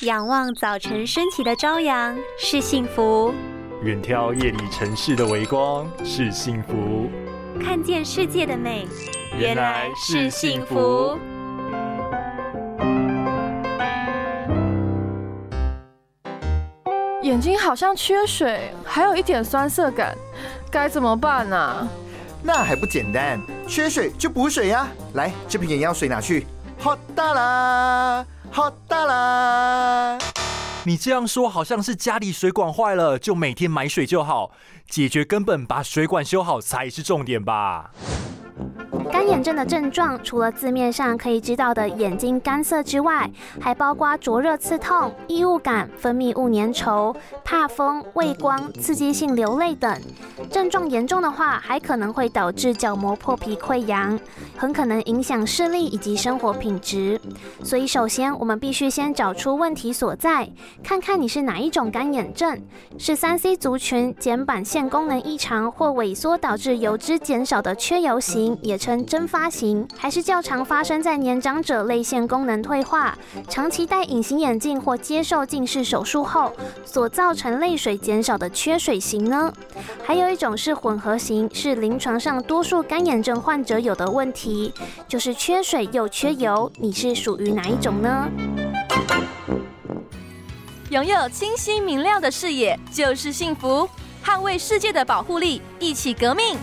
仰望早晨升起的朝阳是幸福，远眺夜里城市的微光是幸福，看见世界的美原来是幸福。眼睛好像缺水，还有一点酸涩感，该怎么办呢？那还不简单，缺水就补水呀！来，这瓶眼药水拿去。好大啦，好大啦！你这样说好像是家里水管坏了，就每天买水就好，解决根本，把水管修好才是重点吧。干眼症的症状，除了字面上可以知道的眼睛干涩之外，还包括灼热、刺痛、异物感、分泌物粘稠、怕风、畏光、刺激性流泪等。症状严重的话，还可能会导致角膜破皮溃疡，很可能影响视力以及生活品质。所以，首先我们必须先找出问题所在，看看你是哪一种干眼症：是三 C 族群睑板腺功能异常或萎缩导致油脂减少的缺油型，也称。蒸发型还是较常发生在年长者泪腺功能退化、长期戴隐形眼镜或接受近视手术后所造成泪水减少的缺水型呢？还有一种是混合型，是临床上多数干眼症患者有的问题，就是缺水又缺油。你是属于哪一种呢？拥有清晰明亮的视野就是幸福，捍卫世界的保护力，一起革命。